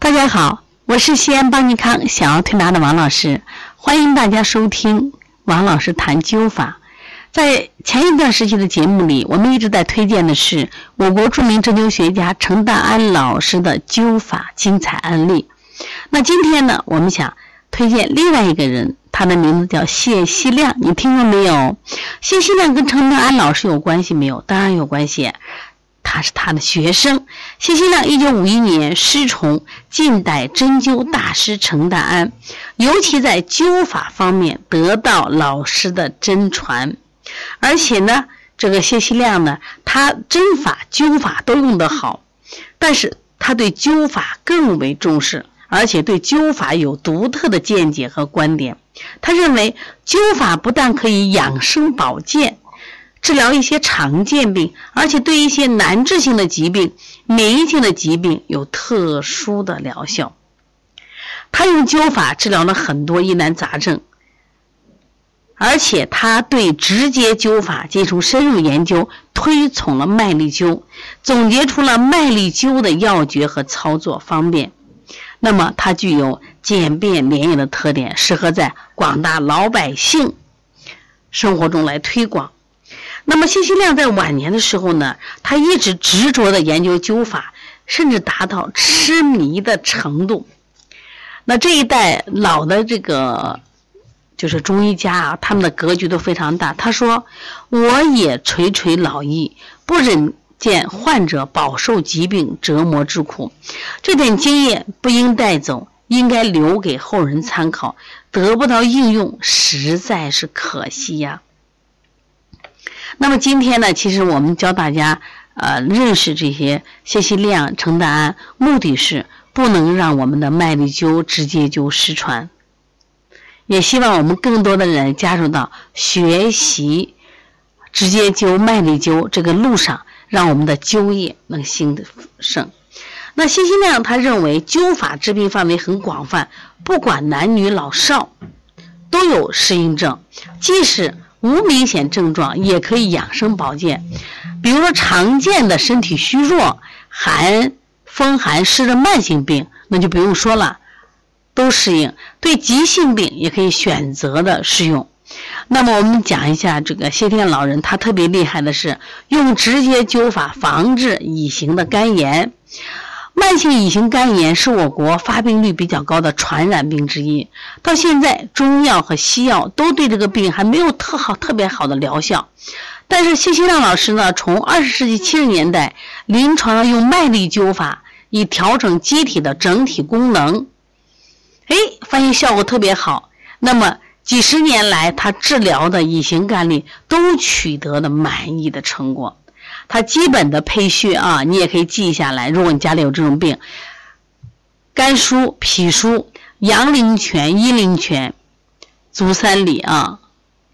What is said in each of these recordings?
大家好，我是西安邦尼康小儿推拿的王老师，欢迎大家收听王老师谈灸法。在前一段时期的节目里，我们一直在推荐的是我国著名针灸学家程大安老师的灸法精彩案例。那今天呢，我们想推荐另外一个人，他的名字叫谢希亮，你听过没有？谢希亮跟程大安老师有关系没有？当然有关系。他是他的学生，谢希亮，一九五一年师从近代针灸大师程大安，尤其在灸法方面得到老师的真传，而且呢，这个谢希亮呢，他针法、灸法都用得好，但是他对灸法更为重视，而且对灸法有独特的见解和观点。他认为灸法不但可以养生保健。治疗一些常见病，而且对一些难治性的疾病、免疫性的疾病有特殊的疗效。他用灸法治疗了很多疑难杂症，而且他对直接灸法进行深入研究，推崇了麦粒灸，总结出了麦粒灸的要诀和操作方便。那么，它具有简便廉雅的特点，适合在广大老百姓生活中来推广。那么，谢希亮在晚年的时候呢，他一直执着的研究灸法，甚至达到痴迷的程度。那这一代老的这个就是中医家啊，他们的格局都非常大。他说：“我也垂垂老矣，不忍见患者饱受疾病折磨之苦，这点经验不应带走，应该留给后人参考。得不到应用，实在是可惜呀。”那么今天呢，其实我们教大家呃认识这些谢希亮、程大安，目的是不能让我们的麦粒灸直接灸失传，也希望我们更多的人加入到学习直接灸、麦粒灸这个路上，让我们的灸业能兴盛。那谢希亮他认为灸法治病范围很广泛，不管男女老少都有适应症，即使。无明显症状也可以养生保健，比如说常见的身体虚弱、寒风寒湿的慢性病，那就不用说了，都适应。对急性病也可以选择的适用。那么我们讲一下这个谢天老人，他特别厉害的是用直接灸法防治乙型的肝炎。慢性乙型肝炎是我国发病率比较高的传染病之一。到现在，中药和西药都对这个病还没有特好、特别好的疗效。但是谢希亮老师呢，从二十世纪七十年代临床上用麦粒灸法，以调整机体的整体功能，哎，发现效果特别好。那么几十年来，他治疗的乙型肝病都取得了满意的成果。它基本的配穴啊，你也可以记下来。如果你家里有这种病，肝腧、脾腧、阳陵泉、阴陵泉、足三里啊，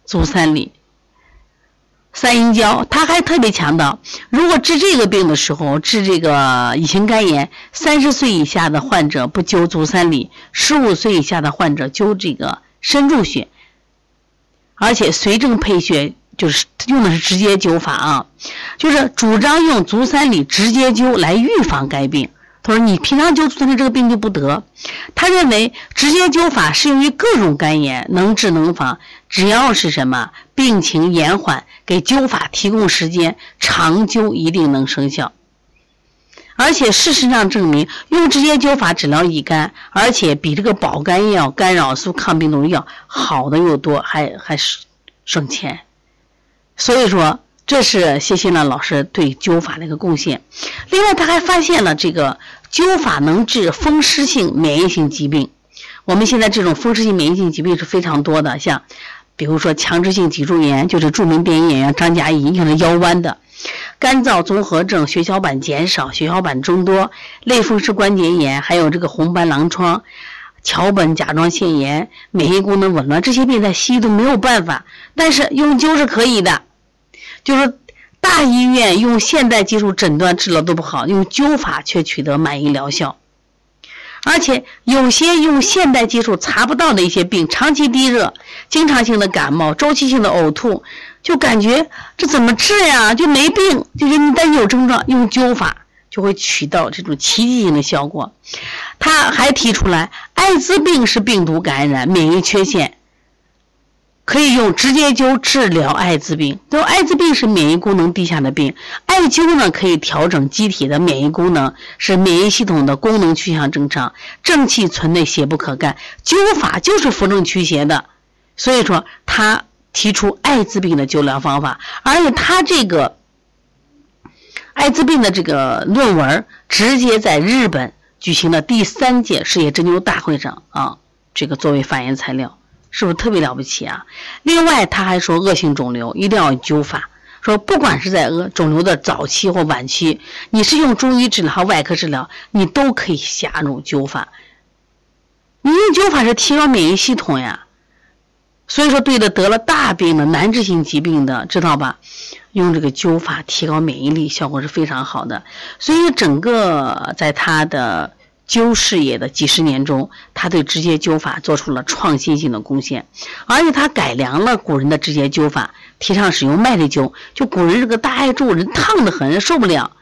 足三里、三阴交。他还特别强调，如果治这个病的时候，治这个乙型肝炎，三十岁以下的患者不灸足三里，十五岁以下的患者灸这个深柱穴，而且随症配穴。就是用的是直接灸法啊，就是主张用足三里直接灸来预防该病。他说你平常灸足三里这个病就不得。他认为直接灸法适用于各种肝炎，能治能防，只要是什么病情延缓，给灸法提供时间，长灸一定能生效。而且事实上证明，用直接灸法治疗乙肝，而且比这个保肝药、干扰素、抗病毒药好的又多，还还是省钱。所以说，这是谢新亮老师对灸法的一个贡献。另外，他还发现了这个灸法能治风湿性免疫性疾病。我们现在这种风湿性免疫性疾病是非常多的，像比如说强直性脊柱炎，就是著名电影演员张嘉译影响的腰弯的；干燥综合症、血小板减少、血小板增多、类风湿关节炎，还有这个红斑狼疮、桥本甲状腺炎、免疫功能紊乱，这些病在西医都没有办法，但是用灸是可以的。就是大医院用现代技术诊断治疗都不好，用灸法却取得满意疗效。而且有些用现代技术查不到的一些病，长期低热、经常性的感冒、周期性的呕吐，就感觉这怎么治呀？就没病，就是你但有症状，用灸法就会起到这种奇迹性的效果。他还提出来，艾滋病是病毒感染，免疫缺陷。可以用直接灸治疗艾滋病。都艾滋病是免疫功能低下的病，艾灸呢可以调整机体的免疫功能，使免疫系统的功能趋向正常，正气存内，邪不可干。灸法就是扶正驱邪的，所以说他提出艾滋病的灸疗方法，而且他这个艾滋病的这个论文直接在日本举行的第三届世界针灸大会上啊，这个作为发言材料。是不是特别了不起啊？另外，他还说恶性肿瘤一定要灸法，说不管是在恶肿瘤的早期或晚期，你是用中医治疗和外科治疗，你都可以加入灸法。你用灸法是提高免疫系统呀，所以说对的得了大病的难治性疾病的，知道吧？用这个灸法提高免疫力，效果是非常好的。所以整个在他的。灸事业的几十年中，他对直接灸法做出了创新性的贡献，而且他改良了古人的直接灸法，提倡使用麦粒灸。就古人这个大艾柱，人烫得很，受不了，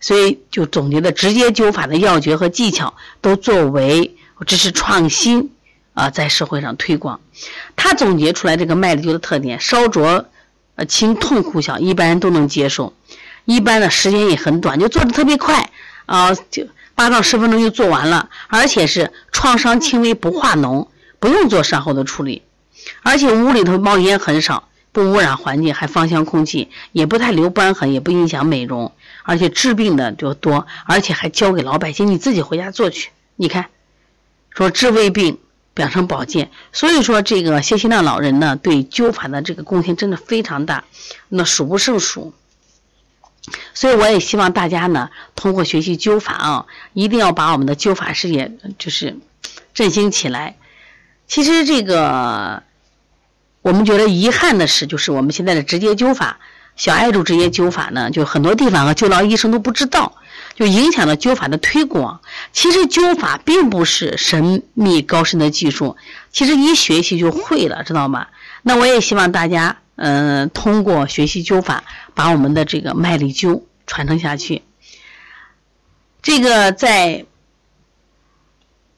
所以就总结的直接灸法的要诀和技巧，都作为这是创新啊，在社会上推广。他总结出来这个麦粒灸的特点：烧灼呃轻，痛苦小，一般人都能接受，一般的时间也很短，就做的特别快啊，就。八到十分钟就做完了，而且是创伤轻微不化脓，不用做善后的处理，而且屋里头冒烟很少，不污染环境，还芳香空气，也不太留瘢痕，也不影响美容，而且治病的就多，而且还教给老百姓，你自己回家做去。你看，说治胃病，养生保健，所以说这个谢希亮老人呢，对灸法的这个贡献真的非常大，那数不胜数。所以我也希望大家呢，通过学习灸法啊，一定要把我们的灸法事业就是振兴起来。其实这个我们觉得遗憾的是，就是我们现在的直接灸法、小艾柱直接灸法呢，就很多地方啊，灸疗医生都不知道，就影响了灸法的推广。其实灸法并不是神秘高深的技术，其实一学习就会了，知道吗？那我也希望大家。嗯，通过学习灸法，把我们的这个麦粒灸传承下去。这个在，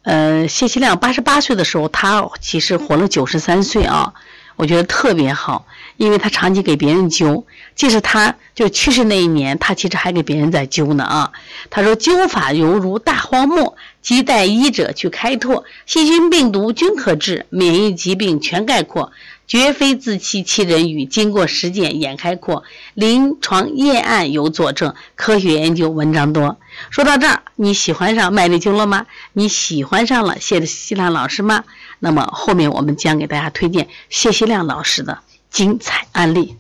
呃，谢希亮八十八岁的时候，他其实活了九十三岁啊，我觉得特别好，因为他长期给别人灸，即使他就去世那一年，他其实还给别人在灸呢啊。他说灸法犹如大荒漠，亟待医者去开拓，细菌病毒均可治，免疫疾病全概括。绝非自欺欺人语，经过实践眼开阔，临床验案有佐证，科学研究文章多。说到这儿，你喜欢上麦丽灸了吗？你喜欢上了谢希亮老师吗？那么后面我们将给大家推荐谢希亮老师的精彩案例。